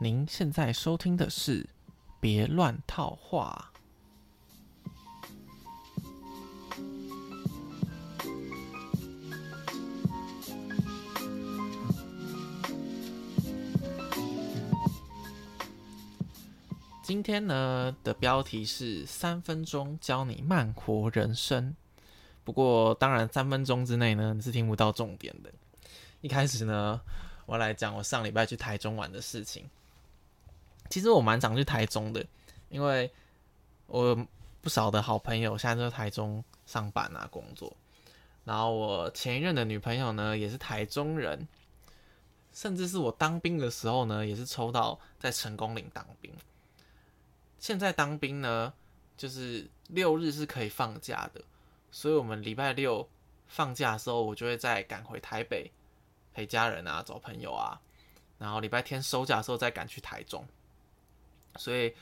您现在收听的是《别乱套话》。今天呢的标题是三分钟教你慢活人生。不过，当然三分钟之内呢，你是听不到重点的。一开始呢，我来讲我上礼拜去台中玩的事情。其实我蛮常去台中的，因为我不少的好朋友现在都在台中上班啊工作。然后我前一任的女朋友呢，也是台中人，甚至是我当兵的时候呢，也是抽到在成功岭当兵。现在当兵呢，就是六日是可以放假的，所以我们礼拜六放假的时候，我就会再赶回台北陪家人啊，找朋友啊，然后礼拜天收假的时候再赶去台中。所以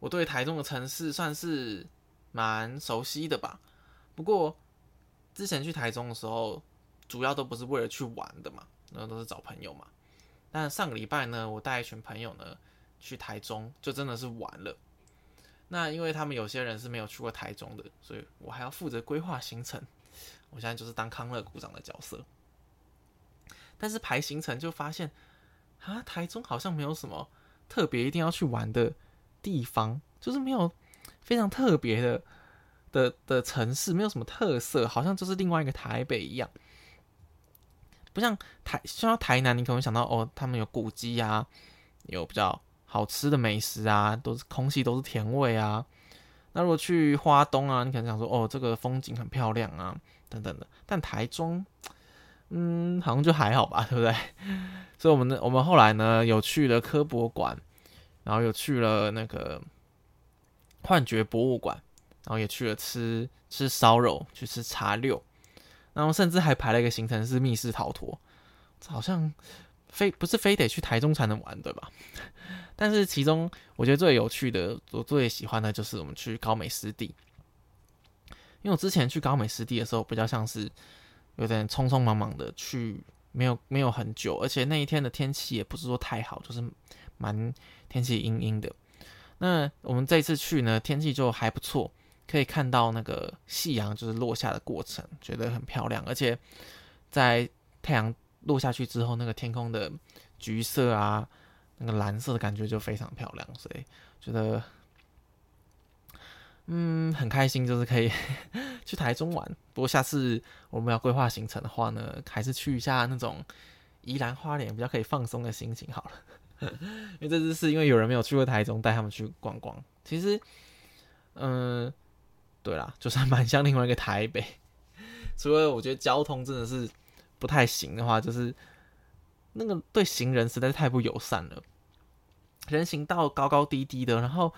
我对台中的城市算是蛮熟悉的吧。不过之前去台中的时候，主要都不是为了去玩的嘛，那都是找朋友嘛。但上个礼拜呢，我带一群朋友呢去台中，就真的是玩了。那因为他们有些人是没有去过台中的，所以我还要负责规划行程。我现在就是当康乐股长的角色。但是排行程就发现，啊，台中好像没有什么特别一定要去玩的地方，就是没有非常特别的的的城市，没有什么特色，好像就是另外一个台北一样。不像台，像台南，你可能想到哦，他们有古迹啊，有比较。好吃的美食啊，都是空气都是甜味啊。那如果去花东啊，你可能想说哦，这个风景很漂亮啊，等等的。但台中，嗯，好像就还好吧，对不对？所以，我们呢，我们后来呢，有去了科博馆，然后有去了那个幻觉博物馆，然后也去了吃吃烧肉，去吃茶六，然后甚至还排了一个行程是密室逃脱，好像。非不是非得去台中才能玩，对吧？但是其中我觉得最有趣的，我最喜欢的就是我们去高美湿地。因为我之前去高美湿地的时候，比较像是有点匆匆忙忙的去，没有没有很久，而且那一天的天气也不是说太好，就是蛮天气阴阴的。那我们这次去呢，天气就还不错，可以看到那个夕阳就是落下的过程，觉得很漂亮，而且在太阳。落下去之后，那个天空的橘色啊，那个蓝色的感觉就非常漂亮，所以觉得嗯很开心，就是可以 去台中玩。不过下次我们要规划行程的话呢，还是去一下那种宜兰花莲比较可以放松的心情好了。因为这次是因为有人没有去过台中，带他们去逛逛。其实，嗯，对啦，就是蛮像另外一个台北，除了我觉得交通真的是。不太行的话，就是那个对行人实在是太不友善了。人行道高高低低的，然后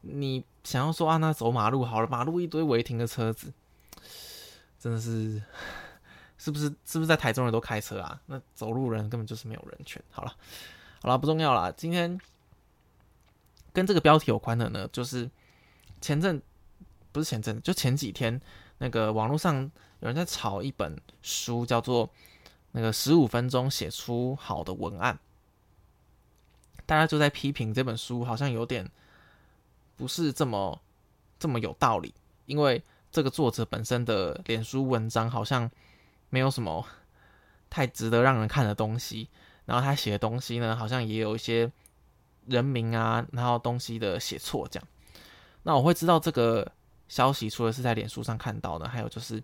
你想要说啊，那走马路好了，马路一堆违停的车子，真的是 是不是是不是在台中人都开车啊？那走路人根本就是没有人权。好了，好了，不重要了。今天跟这个标题有关的呢，就是前阵不是前阵，就前几天那个网络上。有人在炒一本书，叫做《那个十五分钟写出好的文案》，大家就在批评这本书好像有点不是这么这么有道理，因为这个作者本身的脸书文章好像没有什么太值得让人看的东西，然后他写的东西呢，好像也有一些人名啊，然后东西的写错这样。那我会知道这个消息，除了是在脸书上看到的，还有就是。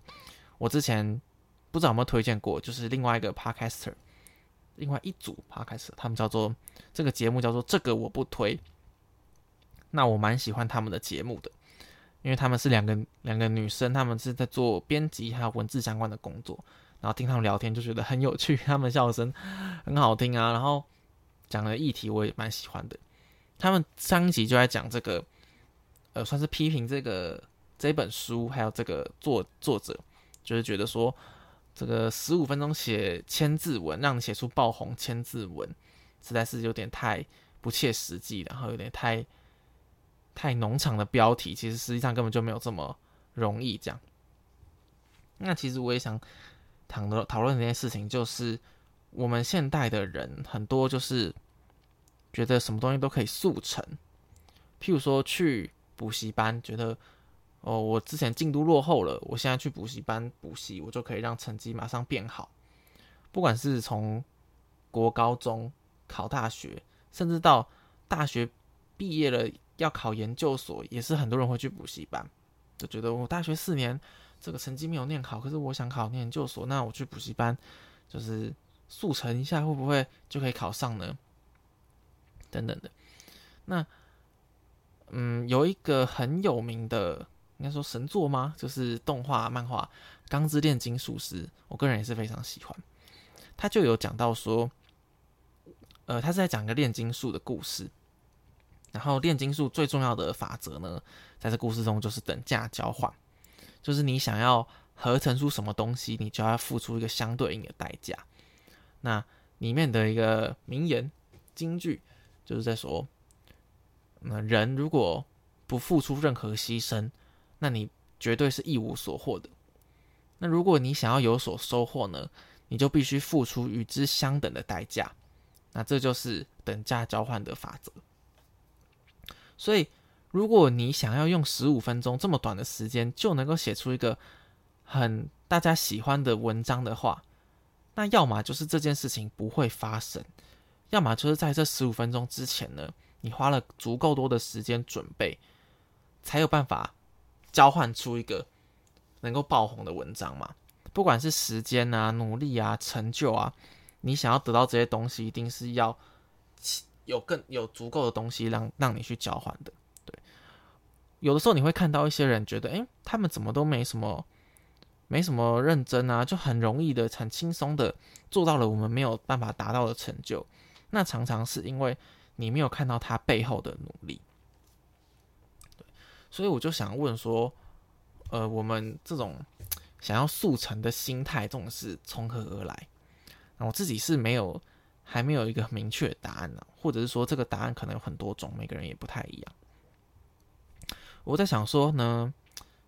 我之前不知道有没有推荐过，就是另外一个 podcaster，另外一组 podcaster，他们叫做这个节目叫做这个我不推。那我蛮喜欢他们的节目的，因为他们是两个两个女生，他们是在做编辑还有文字相关的工作，然后听他们聊天就觉得很有趣，他们笑声很好听啊，然后讲的议题我也蛮喜欢的。他们上一集就在讲这个，呃，算是批评这个这本书，还有这个作作者。就是觉得说，这个十五分钟写千字文，让你写出爆红千字文，实在是有点太不切实际，然后有点太太农场的标题，其实实际上根本就没有这么容易。这样，那其实我也想讨论讨论这件事情，就是我们现代的人很多就是觉得什么东西都可以速成，譬如说去补习班，觉得哦，我之前进度落后了，我现在去补习班补习，我就可以让成绩马上变好。不管是从国高中考大学，甚至到大学毕业了要考研究所，也是很多人会去补习班，就觉得我大学四年这个成绩没有念好，可是我想考念研究所，那我去补习班就是速成一下，会不会就可以考上呢？等等的。那嗯，有一个很有名的，应该说神作吗？就是动画漫画《钢之炼金术师》，我个人也是非常喜欢。他就有讲到说，呃，他是在讲一个炼金术的故事。然后炼金术最重要的法则呢，在这故事中就是等价交换，就是你想要合成出什么东西，你就要付出一个相对应的代价。那里面的一个名言金句，就是在说，那人如果不付出任何牺牲，那你绝对是一无所获的。那如果你想要有所收获呢？你就必须付出与之相等的代价，那这就是等价交换的法则。所以，如果你想要用十五分钟这么短的时间就能够写出一个很大家喜欢的文章的话，那要么就是这件事情不会发生，要么就是在这十五分钟之前呢，你花了足够多的时间准备，才有办法交换出一个能够爆红的文章嘛。不管是时间啊、努力啊、成就啊，你想要得到这些东西，一定是要有更有足够的东西让让你去交换的。对，有的时候你会看到一些人觉得，哎，他们怎么都没什么，没什么认真啊，就很容易的、很轻松的做到了我们没有办法达到的成就。那常常是因为你没有看到他背后的努力。对，所以我就想问说，呃，我们这种。想要速成的心态，这种是从何而来？那我自己是没有，还没有一个明确的答案呢，或者是说这个答案可能有很多种，每个人也不太一样。我在想说呢，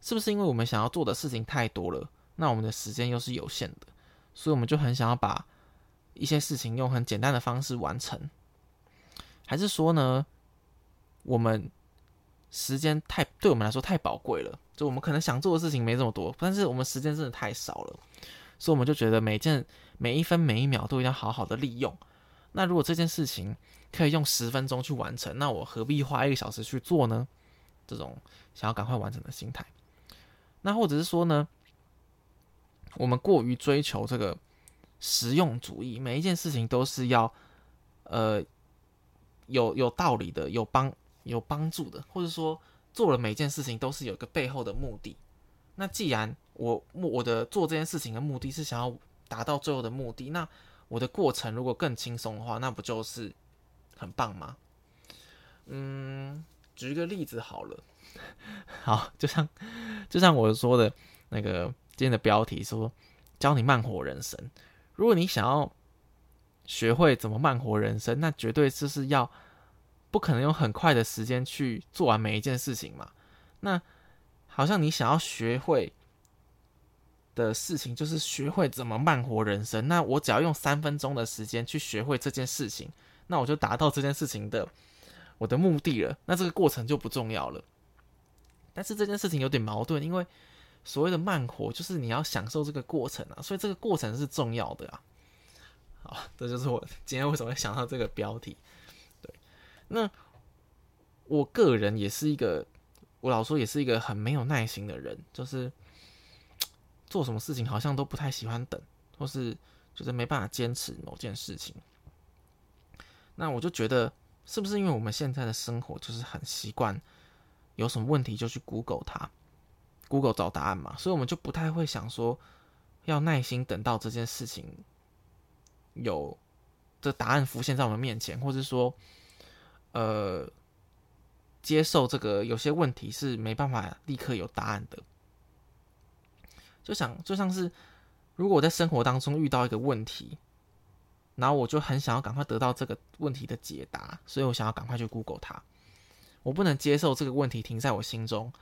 是不是因为我们想要做的事情太多了，那我们的时间又是有限的，所以我们就很想要把一些事情用很简单的方式完成？还是说呢，我们？时间太对我们来说太宝贵了，就我们可能想做的事情没这么多，但是我们时间真的太少了，所以我们就觉得每件每一分每一秒都一定要好好的利用。那如果这件事情可以用十分钟去完成，那我何必花一个小时去做呢？这种想要赶快完成的心态，那或者是说呢，我们过于追求这个实用主义，每一件事情都是要呃有有道理的，有帮。有帮助的，或者说做了每件事情都是有一个背后的目的。那既然我我的做这件事情的目的是想要达到最后的目的，那我的过程如果更轻松的话，那不就是很棒吗？嗯，举一个例子好了，好，就像就像我说的那个今天的标题说教你慢活人生。如果你想要学会怎么慢活人生，那绝对就是要。不可能用很快的时间去做完每一件事情嘛？那好像你想要学会的事情，就是学会怎么慢活人生。那我只要用三分钟的时间去学会这件事情，那我就达到这件事情的我的目的了。那这个过程就不重要了。但是这件事情有点矛盾，因为所谓的慢活，就是你要享受这个过程啊，所以这个过程是重要的啊。好，这就是我今天为什么会想到这个标题。对那我个人也是一个，我老说也是一个很没有耐心的人，就是做什么事情好像都不太喜欢等，或是就是没办法坚持某件事情。那我就觉得，是不是因为我们现在的生活就是很习惯，有什么问题就去 Google 它，Google 找答案嘛，所以我们就不太会想说要耐心等到这件事情有的答案浮现在我们面前，或者说。呃，接受这个有些问题是没办法立刻有答案的，就想就像是如果我在生活当中遇到一个问题，然后我就很想要赶快得到这个问题的解答，所以我想要赶快去 Google 它。我不能接受这个问题停在我心中，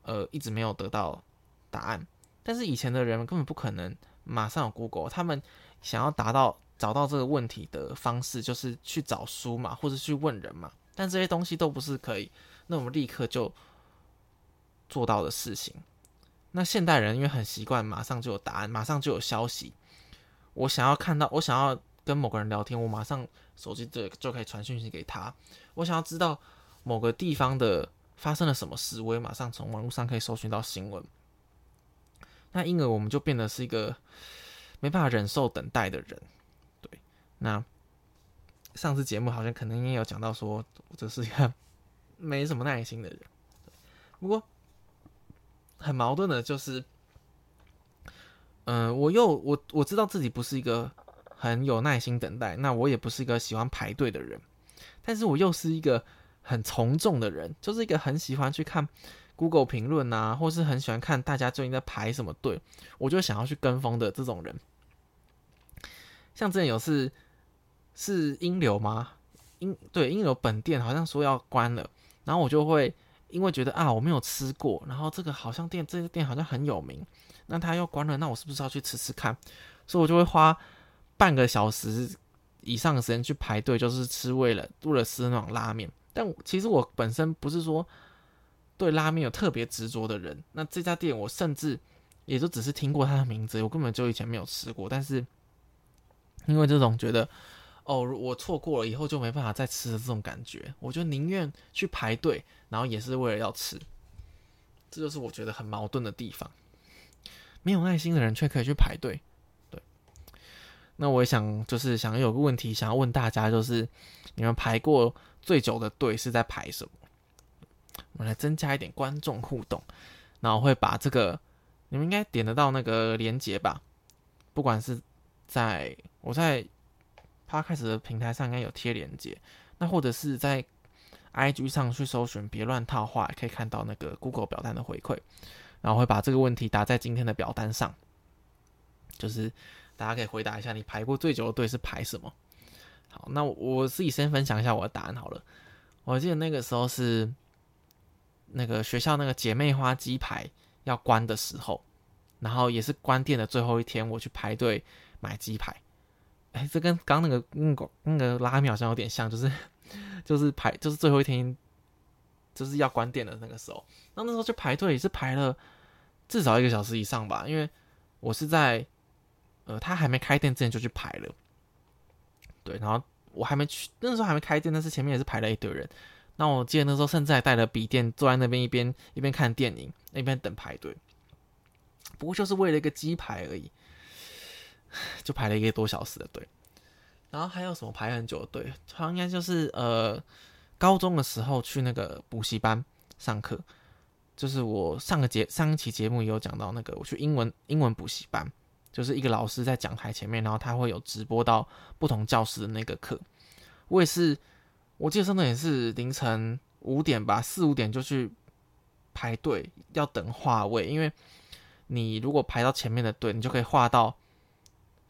呃，一直没有得到答案。但是以前的人根本不可能马上有 Google，他们想要达到找到这个问题的方式，就是去找书嘛，或者去问人嘛。但这些东西都不是可以那我们立刻就做到的事情。那现代人因为很习惯马上就有答案，马上就有消息。我想要看到，我想要跟某个人聊天，我马上手机就就可以传讯息给他。我想要知道某个地方的发生了什么事，我也马上从网络上可以搜寻到新闻。那因而我们就变得是一个没办法忍受等待的人。对，那上次节目好像可能也有讲到说，我这是一个 没什么耐心的人。不过很矛盾的就是。嗯，我又我我知道自己不是一个很有耐心等待，那我也不是一个喜欢排队的人，但是我又是一个很从众的人，就是一个很喜欢去看 Google 评论啊，或是很喜欢看大家最近在排什么队，我就想要去跟风的这种人。像之前有次是英流吗？英对英流本店好像说要关了，然后我就会因为觉得啊我没有吃过，然后这个好像店这个店好像很有名。那他要关了，那我是不是要去吃吃看？所以我就会花半个小时以上的时间去排队，就是吃为了为了吃那种拉面。但其实我本身不是说对拉面有特别执着的人。那这家店我甚至也就只是听过他的名字，我根本就以前没有吃过。但是因为这种觉得哦，我错过了以后就没办法再吃的这种感觉，我就宁愿去排队，然后也是为了要吃。这就是我觉得很矛盾的地方。没有耐心的人却可以去排队，对。那我也想，就是想有个问题想要问大家，就是你们排过最久的队是在排什么？我们来增加一点观众互动，然后会把这个你们应该点得到那个连接吧？不管是在我在他开始的平台上应该有贴链接，那或者是在 IG 上去搜寻“别乱套话”，可以看到那个 Google 表单的回馈。然后会把这个问题打在今天的表单上，就是大家可以回答一下，你排过最久的队是排什么？好，那我自己先分享一下我的答案好了。我记得那个时候是那个学校那个姐妹花鸡排要关的时候，然后也是关店的最后一天，我去排队买鸡排。哎，这跟刚那个那个那个拉面好像有点像，就是就是排就是最后一天。就是要关店的那个时候，那那时候去排队也是排了至少一个小时以上吧，因为我是在呃他还没开店之前就去排了，对，然后我还没去那时候还没开店，但是前面也是排了一堆人。那我记得那时候甚至还带了笔电坐在那边一边一边看电影一边等排队，不过就是为了一个鸡排而已，就排了一个多小时的队。然后还有什么排很久的队？好像应该就是呃。高中的时候去那个补习班上课，就是我上个节上一期节目也有讲到那个我去英文英文补习班，就是一个老师在讲台前面，然后他会有直播到不同教室的那个课。我也是，我记得上的也是凌晨五点吧，四五点就去排队要等话位，因为你如果排到前面的队，你就可以画到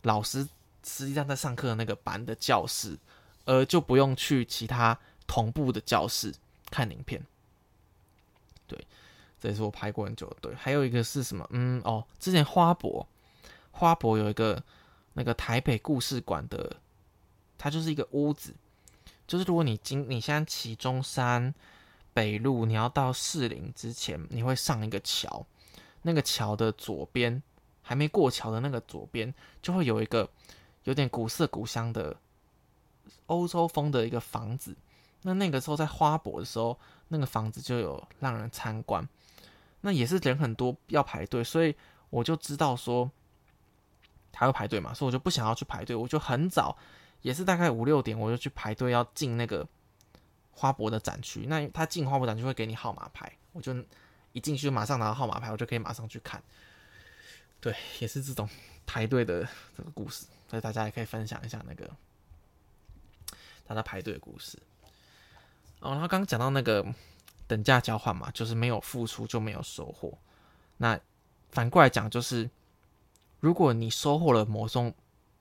老师实际上在上课的那个班的教室，而就不用去其他。同步的教室看影片，对，这也是我拍过很久的。对，还有一个是什么？嗯，哦，之前花博，花博有一个那个台北故事馆的，它就是一个屋子，就是如果你今你现在骑中山北路，你要到士林之前，你会上一个桥，那个桥的左边还没过桥的那个左边，就会有一个有点古色古香的欧洲风的一个房子。那那个时候在花博的时候，那个房子就有让人参观，那也是人很多要排队，所以我就知道说他会排队嘛，所以我就不想要去排队，我就很早，也是大概五六点我就去排队要进那个花博的展区。那他进花博展区会给你号码牌，我就一进去就马上拿到号码牌，我就可以马上去看。对，也是这种排队的这个故事，所以大家也可以分享一下那个大家排队的故事。哦，然后刚刚讲到那个等价交换嘛，就是没有付出就没有收获。那反过来讲，就是如果你收获了某种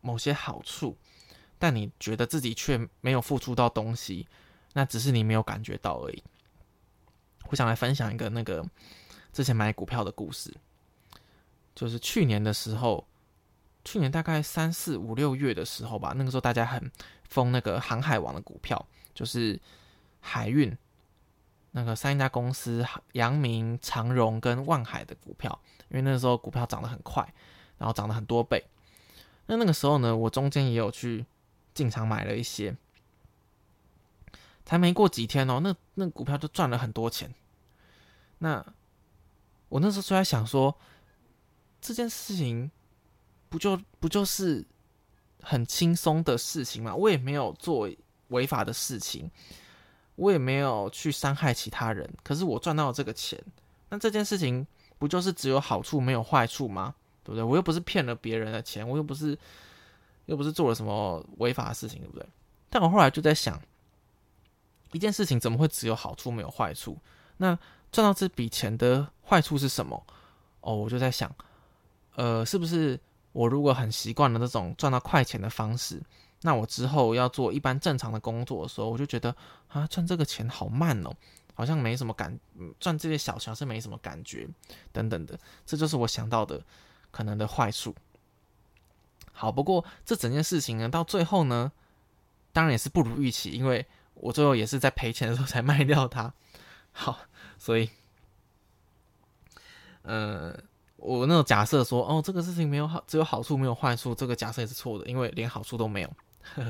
某些好处，但你觉得自己却没有付出到东西，那只是你没有感觉到而已。我想来分享一个那个之前买股票的故事，就是去年的时候，去年大概三四五六月的时候吧，那个时候大家很疯那个航海王的股票，就是海运那个三家公司，阳明、长荣跟万海的股票，因为那时候股票涨得很快，然后涨了很多倍。那那个时候呢，我中间也有去进场买了一些，才没过几天哦，那那股票就赚了很多钱。那我那时候就在想说，这件事情。不就不就是很轻松的事情吗？我也没有做违法的事情，我也没有去伤害其他人。可是我赚到了这个钱，那这件事情不就是只有好处没有坏处吗？对不对？我又不是骗了别人的钱，我又不是又不是做了什么违法的事情，对不对？但我后来就在想，一件事情怎么会只有好处没有坏处？那赚到这笔钱的坏处是什么？哦，我就在想，呃，是不是？我如果很习惯了这种赚到快钱的方式，那我之后要做一般正常的工作的时候，我就觉得啊，赚这个钱好慢哦，好像没什么感，赚这些小钱是没什么感觉，等等的，这就是我想到的可能的坏处。好，不过这整件事情呢，到最后呢，当然也是不如预期，因为我最后也是在赔钱的时候才卖掉它。好，所以，呃。我那种假设说，哦，这个事情没有好，只有好处没有坏处，这个假设也是错的，因为连好处都没有。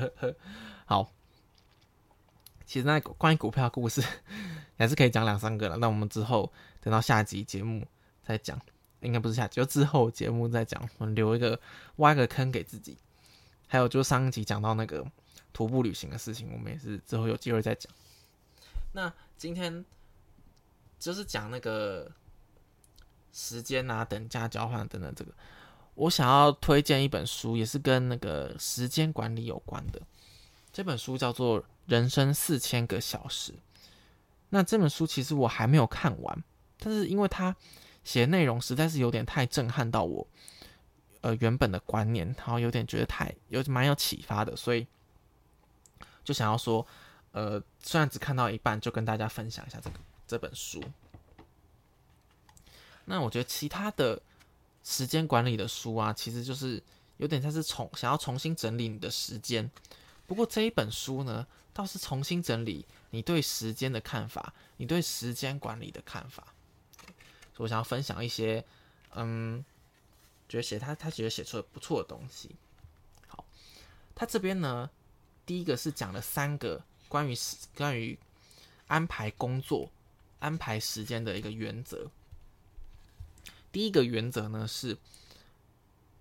好，其实那关于股票故事 还是可以讲两三个了，那我们之后等到下集节目再讲，应该不是下集，就之后节目再讲，我们留一个挖个坑给自己。还有就是上一集讲到那个徒步旅行的事情，我们也是之后有机会再讲。那今天就是讲那个。时间啊，等价交换等等，这个我想要推荐一本书，也是跟那个时间管理有关的。这本书叫做《人生四千个小时》。那这本书其实我还没有看完，但是因为它写内容实在是有点太震撼到我，呃，原本的观念，然后有点觉得太有蛮有启发的，所以就想要说，呃，虽然只看到一半，就跟大家分享一下这个这本书。那我觉得其他的时间管理的书啊，其实就是有点像是重想要重新整理你的时间。不过这一本书呢，倒是重新整理你对时间的看法，你对时间管理的看法。所以我想要分享一些，嗯，觉得写他他觉得写出了不错的东西。好，他这边呢，第一个是讲了三个关于关于安排工作、安排时间的一个原则。第一个原则呢，是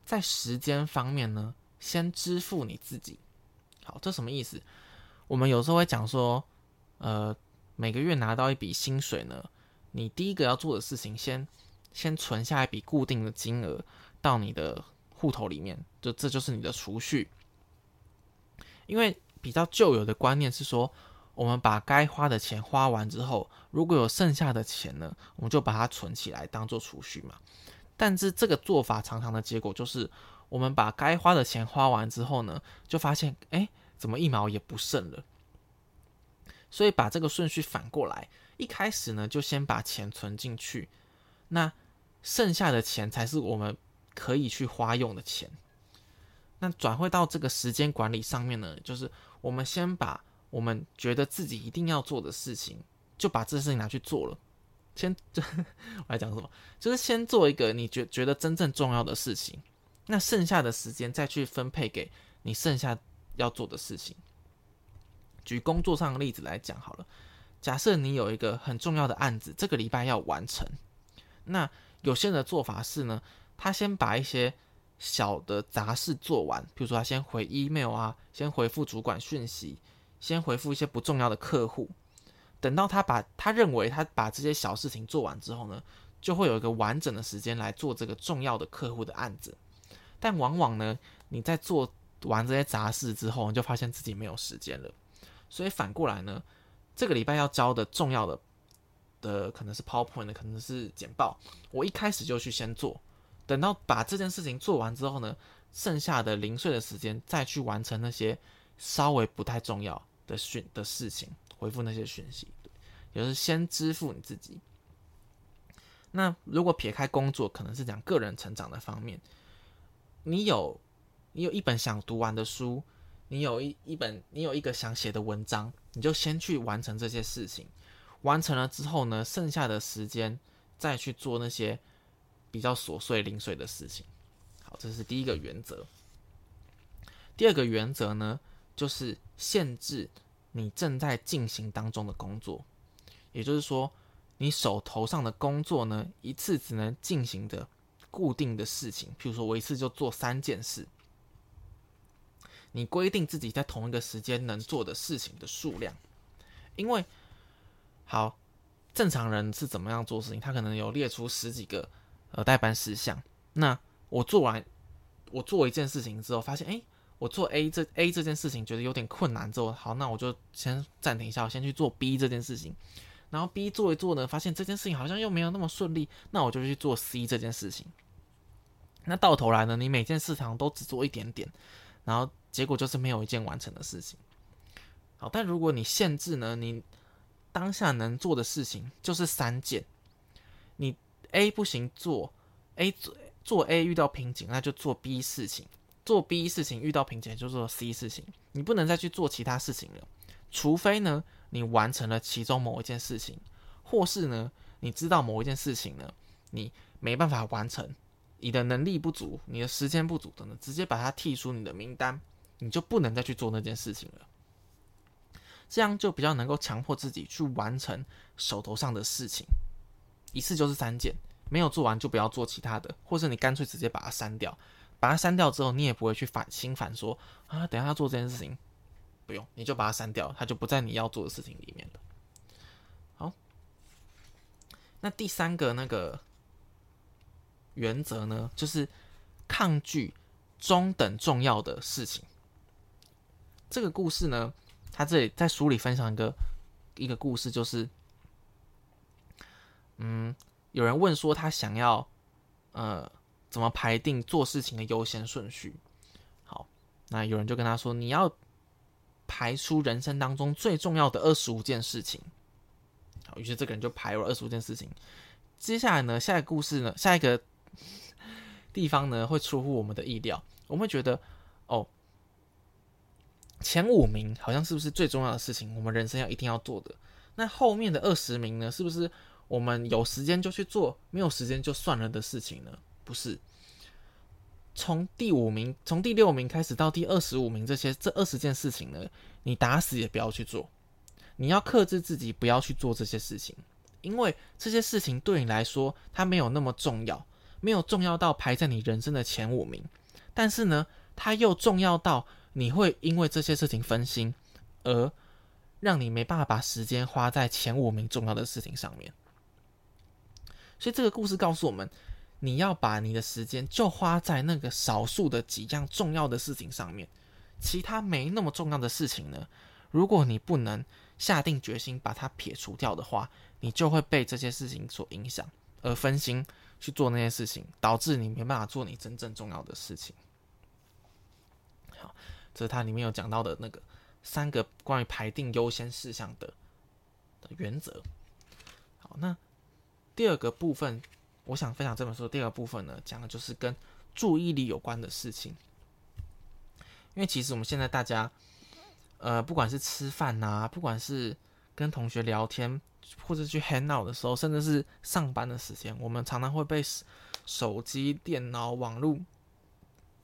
在时间方面呢，先支付你自己。好，这什么意思？我们有时候会讲说，呃，每个月拿到一笔薪水呢，你第一个要做的事情，先先存下一笔固定的金额到你的户头里面，就这就是你的储蓄。因为比较旧有的观念是说。我们把该花的钱花完之后，如果有剩下的钱呢，我们就把它存起来当做储蓄嘛。但是这个做法常常的结果就是，我们把该花的钱花完之后呢，就发现哎，怎么一毛也不剩了。所以把这个顺序反过来，一开始呢就先把钱存进去，那剩下的钱才是我们可以去花用的钱。那转会到这个时间管理上面呢，就是我们先把。我们觉得自己一定要做的事情，就把这事情拿去做了。先，我来讲什么？就是先做一个你觉觉得真正重要的事情，那剩下的时间再去分配给你剩下要做的事情。举工作上的例子来讲好了，假设你有一个很重要的案子，这个礼拜要完成，那有些人的做法是呢，他先把一些小的杂事做完，比如说他先回 email 啊，先回复主管讯息。先回复一些不重要的客户，等到他把他认为他把这些小事情做完之后呢，就会有一个完整的时间来做这个重要的客户的案子。但往往呢，你在做完这些杂事之后，你就发现自己没有时间了。所以反过来呢，这个礼拜要交的重要的的可能是 PowerPoint，可能是简报，我一开始就去先做，等到把这件事情做完之后呢，剩下的零碎的时间再去完成那些稍微不太重要。的讯的事情，回复那些讯息，也就是先支付你自己。那如果撇开工作，可能是讲个人成长的方面，你有你有一本想读完的书，你有一一本你有一个想写的文章，你就先去完成这些事情。完成了之后呢，剩下的时间再去做那些比较琐碎零碎的事情。好，这是第一个原则。第二个原则呢，就是限制你正在进行当中的工作，也就是说，你手头上的工作呢，一次只能进行的固定的事情，譬如说我一次就做三件事。你规定自己在同一个时间能做的事情的数量，因为好正常人是怎么样做事情？他可能有列出十几个呃代办事项。那我做完我做一件事情之后，发现哎，我做 A 这 A 这件事情觉得有点困难之后，好，那我就先暂停一下，我先去做 B 这件事情。然后 B 做一做呢，发现这件事情好像又没有那么顺利，那我就去做 C 这件事情。那到头来呢，你每件事情都只做一点点，然后。结果就是没有一件完成的事情。好，但如果你限制呢，你当下能做的事情就是三件。你 A 不行做 A 做做 A 遇到瓶颈，那就做 B 事情；做 B 事情遇到瓶颈就做 C 事情。你不能再去做其他事情了，除非呢你完成了其中某一件事情，或是呢你知道某一件事情呢你没办法完成，你的能力不足，你的时间不足等等，直接把它剔出你的名单。你就不能再去做那件事情了，这样就比较能够强迫自己去完成手头上的事情，一次就是三件，没有做完就不要做其他的，或者你干脆直接把它删掉，把它删掉之后，你也不会去反心烦说啊，等下要做这件事情，不用，你就把它删掉，它就不在你要做的事情里面了。好，那第三个那个原则呢，就是抗拒中等重要的事情。这个故事呢，他这里在书里分享一个一个故事，就是，嗯，有人问说他想要，呃，怎么排定做事情的优先顺序？好，那有人就跟他说，你要排出人生当中最重要的二十五件事情。好，于是这个人就排了二十五件事情。接下来呢，下一个故事呢，下一个地方呢，会出乎我们的意料，我们会觉得，哦。前五名好像是不是最重要的事情？我们人生要一定要做的。那后面的二十名呢？是不是我们有时间就去做，没有时间就算了的事情呢？不是。从第五名，从第六名开始到第二十五名，这些这二十件事情呢，你打死也不要去做。你要克制自己，不要去做这些事情，因为这些事情对你来说，它没有那么重要，没有重要到排在你人生的前五名。但是呢，它又重要到。你会因为这些事情分心，而让你没办法把时间花在前五名重要的事情上面。所以这个故事告诉我们，你要把你的时间就花在那个少数的几样重要的事情上面，其他没那么重要的事情呢？如果你不能下定决心把它撇除掉的话，你就会被这些事情所影响，而分心去做那些事情，导致你没办法做你真正重要的事情。好。这是它里面有讲到的那个三个关于排定优先事项的的原则。好，那第二个部分，我想分享这本书的第二部分呢，讲的就是跟注意力有关的事情。因为其实我们现在大家，呃，不管是吃饭呐，不管是跟同学聊天，或者去 hang out 的时候，甚至是上班的时间，我们常常会被手机、电脑、网络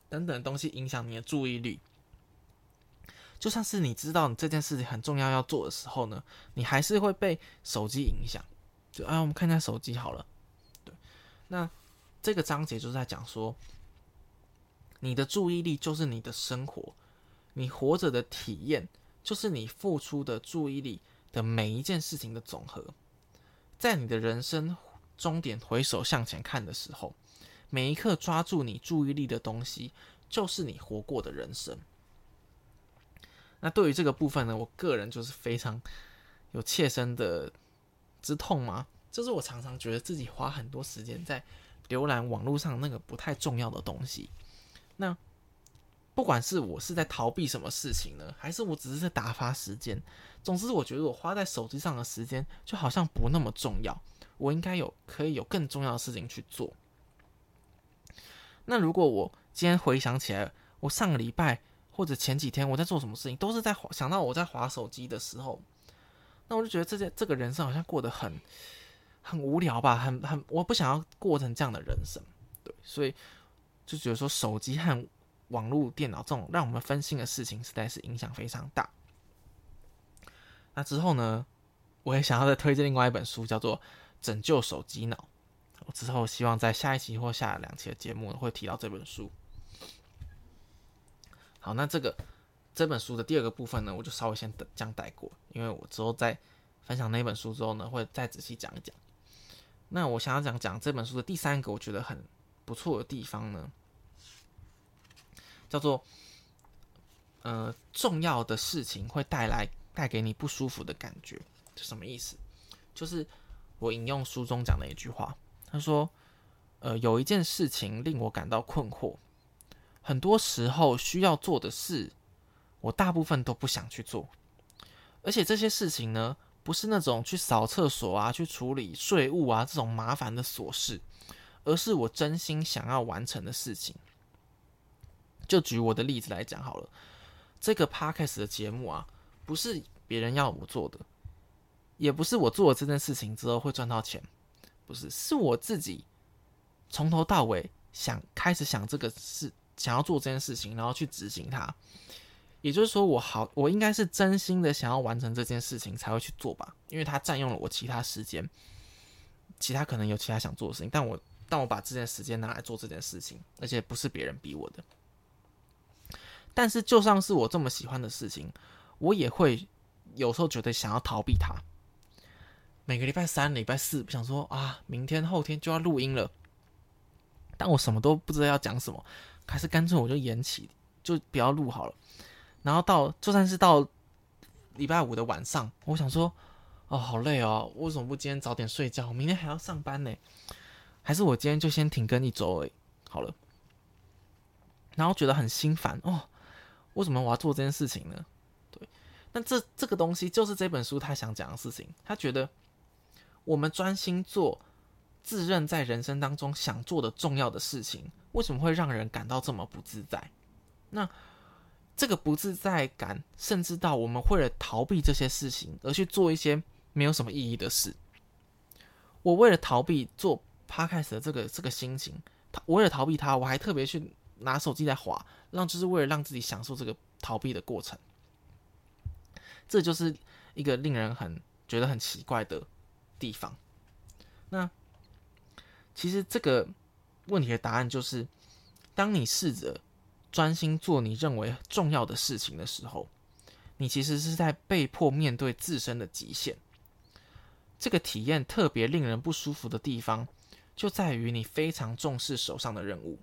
等等东西影响你的注意力。就算是你知道你这件事情很重要要做的时候呢，你还是会被手机影响。就啊，我们看一下手机好了。那这个章节就在讲说，你的注意力就是你的生活，你活着的体验就是你付出的注意力的每一件事情的总和。在你的人生终点回首向前看的时候，每一刻抓住你注意力的东西，就是你活过的人生。那对于这个部分呢，我个人就是非常有切身的之痛嘛，就是我常常觉得自己花很多时间在浏览网络上那个不太重要的东西。那不管是我是在逃避什么事情呢，还是我只是在打发时间，总之我觉得我花在手机上的时间就好像不那么重要，我应该有可以有更重要的事情去做。那如果我今天回想起来，我上个礼拜或者前几天我在做什么事情，都是在想到我在划手机的时候，那我就觉得这件这个人生好像过得很很无聊吧，很很我不想要过成这样的人生，对，所以就觉得说手机和网络电脑这种让我们分心的事情，实在是影响非常大。那之后呢，我也想要再推荐另外一本书，叫做《拯救手机脑》。我之后希望在下一期或下两期的节目会提到这本书。好，那这个这本书的第二个部分呢，我就稍微先这样带过，因为我之后在分享那本书之后呢，会再仔细讲一讲。那我想要讲讲这本书的第三个我觉得很不错的地方呢，叫做呃重要的事情会带来带给你不舒服的感觉，是什么意思？就是我引用书中讲的一句话。他说：“呃，有一件事情令我感到困惑。很多时候需要做的事，我大部分都不想去做。而且这些事情呢，不是那种去扫厕所啊、去处理税务啊这种麻烦的琐事，而是我真心想要完成的事情。就举我的例子来讲好了，这个 podcast 的节目啊，不是别人要我做的，也不是我做了这件事情之后会赚到钱。”不是，是我自己从头到尾想开始想这个事，想要做这件事情，然后去执行它。也就是说，我好，我应该是真心的想要完成这件事情才会去做吧，因为它占用了我其他时间，其他可能有其他想做的事情，但我但我把这件时间拿来做这件事情，而且不是别人逼我的。但是，就算是我这么喜欢的事情，我也会有时候觉得想要逃避它。每个礼拜三、礼拜四，想说啊，明天、后天就要录音了，但我什么都不知道要讲什么，还是干脆我就延期，就不要录好了。然后到就算是到礼拜五的晚上，我想说，哦，好累哦，为什么不今天早点睡觉？明天还要上班呢，还是我今天就先停更一周诶，好了。然后觉得很心烦哦，为什么我要做这件事情呢？对，那这这个东西就是这本书他想讲的事情，他觉得。我们专心做自认在人生当中想做的重要的事情，为什么会让人感到这么不自在？那这个不自在感，甚至到我们为了逃避这些事情而去做一些没有什么意义的事。我为了逃避做 podcast 的这个这个心情，我为了逃避它，我还特别去拿手机在划，让就是为了让自己享受这个逃避的过程。这就是一个令人很觉得很奇怪的。地方，那其实这个问题的答案就是：当你试着专心做你认为重要的事情的时候，你其实是在被迫面对自身的极限。这个体验特别令人不舒服的地方，就在于你非常重视手上的任务。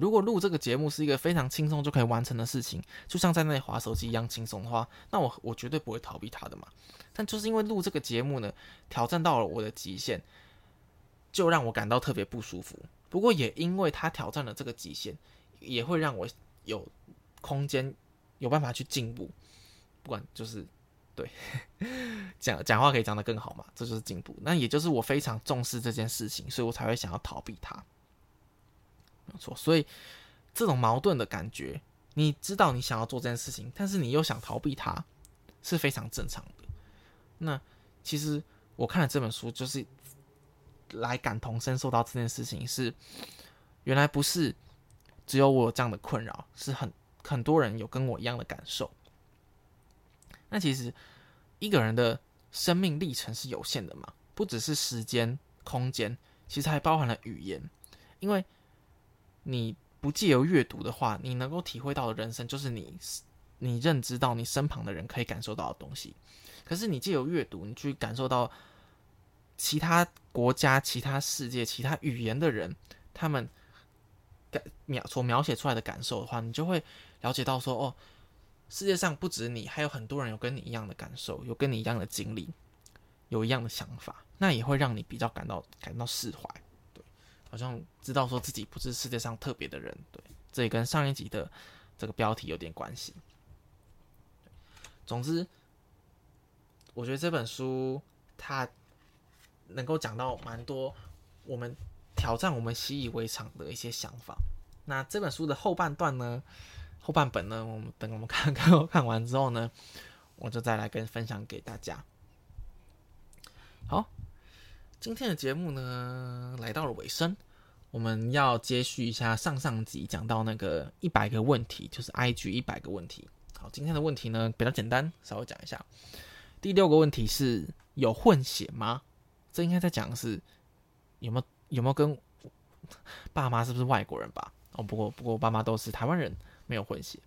如果录这个节目是一个非常轻松就可以完成的事情，就像在那里划手机一样轻松的话，那我我绝对不会逃避它的嘛。但就是因为录这个节目呢，挑战到了我的极限，就让我感到特别不舒服。不过也因为他挑战了这个极限，也会让我有空间有办法去进步。不管就是对 讲讲话可以讲得更好嘛，这就是进步。那也就是我非常重视这件事情，所以我才会想要逃避它。没错，所以这种矛盾的感觉，你知道你想要做这件事情，但是你又想逃避它，是非常正常的。那其实我看了这本书，就是来感同身受到这件事情，是原来不是只有我有这样的困扰，是很很多人有跟我一样的感受。那其实一个人的生命历程是有限的嘛，不只是时间、空间，其实还包含了语言，因为。你不借由阅读的话，你能够体会到的人生，就是你你认知到你身旁的人可以感受到的东西。可是你借由阅读，你去感受到其他国家、其他世界、其他语言的人，他们描所描写出来的感受的话，你就会了解到说，哦，世界上不止你，还有很多人有跟你一样的感受，有跟你一样的经历，有一样的想法，那也会让你比较感到感到释怀。对好像知道说自己不是世界上特别的人，对，这也跟上一集的这个标题有点关系。总之，我觉得这本书它能够讲到蛮多我们挑战我们习以为常的一些想法。那这本书的后半段呢，后半本呢，我们等我们看看看完之后呢，我就再来跟分享给大家。好，今天的节目呢来到了尾声，我们要接续一下上上集讲到那个一百个问题，就是 IG 一百个问题。好，今天的问题呢比较简单，稍微讲一下。第六个问题是有混血吗？这应该在讲的是有没有有没有跟爸妈是不是外国人吧？哦，不过不过我爸妈都是台湾人，没有混血。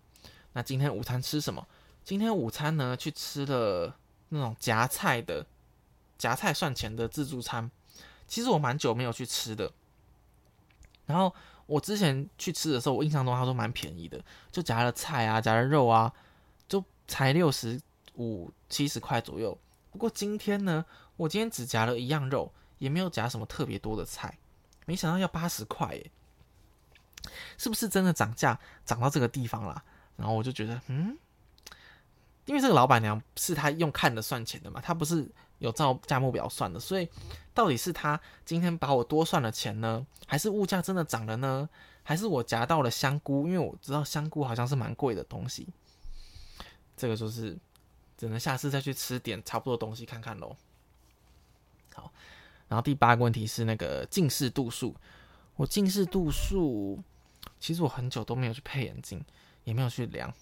那今天午餐吃什么？今天午餐呢去吃了那种夹菜的夹菜算钱的自助餐。其实我蛮久没有去吃的。然后我之前去吃的时候，我印象中他说蛮便宜的，就夹了菜啊，夹了肉啊，就才六十。五七十块左右，不过今天呢，我今天只夹了一样肉，也没有夹什么特别多的菜，没想到要八十块耶，是不是真的涨价涨到这个地方了？然后我就觉得，嗯，因为这个老板娘是她用看的算钱的嘛，她不是有照价目表算的，所以到底是她今天把我多算了钱呢，还是物价真的涨了呢？还是我夹到了香菇？因为我知道香菇好像是蛮贵的东西，这个就是。只能下次再去吃点差不多东西看看喽。好，然后第八个问题是那个近视度数。我近视度数，其实我很久都没有去配眼镜，也没有去量。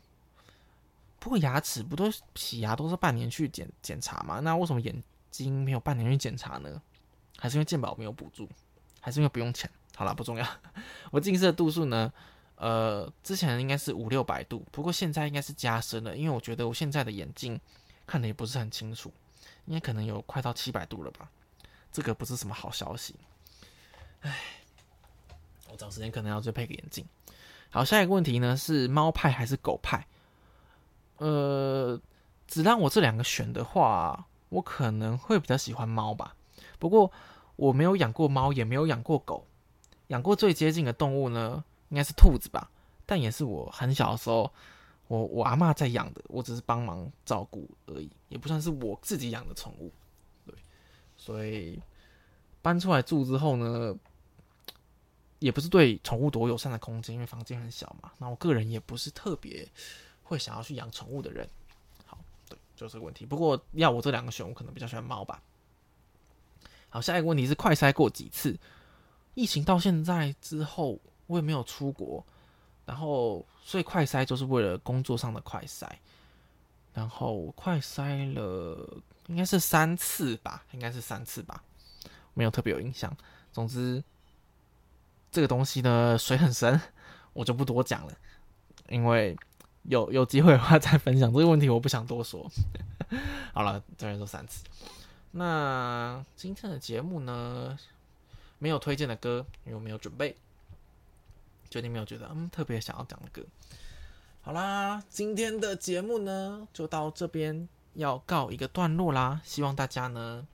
不过牙齿不都洗牙都是半年去检检查嘛？那为什么眼睛没有半年去检查呢？还是因为健保没有补助？还是因为不用钱？好了，不重要。我近视的度数呢？呃，之前应该是五六百度，不过现在应该是加深了，因为我觉得我现在的眼镜看的也不是很清楚，应该可能有快到七百度了吧，这个不是什么好消息。唉，我找时间可能要去配个眼镜。好，下一个问题呢是猫派还是狗派？呃，只让我这两个选的话，我可能会比较喜欢猫吧。不过我没有养过猫，也没有养过狗，养过最接近的动物呢？应该是兔子吧，但也是我很小的时候，我我阿妈在养的，我只是帮忙照顾而已，也不算是我自己养的宠物。所以搬出来住之后呢，也不是对宠物多友善的空间，因为房间很小嘛。那我个人也不是特别会想要去养宠物的人。好，对，就这个问题。不过要我这两个选，我可能比较喜欢猫吧。好，下一个问题是快筛过几次？疫情到现在之后。我也没有出国，然后所以快筛就是为了工作上的快筛，然后快筛了应该是三次吧，应该是三次吧，没有特别有印象。总之，这个东西呢水很深，我就不多讲了，因为有有机会的话再分享这个问题，我不想多说。好了，这边说三次。那今天的节目呢，没有推荐的歌，因为我没有准备。决定没有觉得嗯特别想要讲的歌，好啦，今天的节目呢就到这边要告一个段落啦。希望大家呢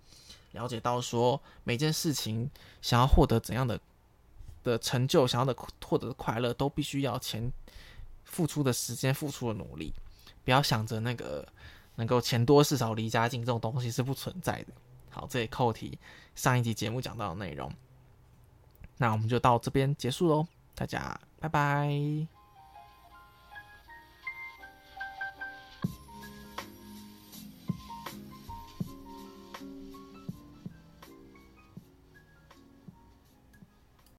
了解到说每件事情想要获得怎样的的成就，想要的获得快乐，都必须要钱付出的时间、付出的努力。不要想着那个能够钱多事少离家近这种东西是不存在的。好，这里扣题上一集节目讲到的内容，那我们就到这边结束喽。大家拜拜。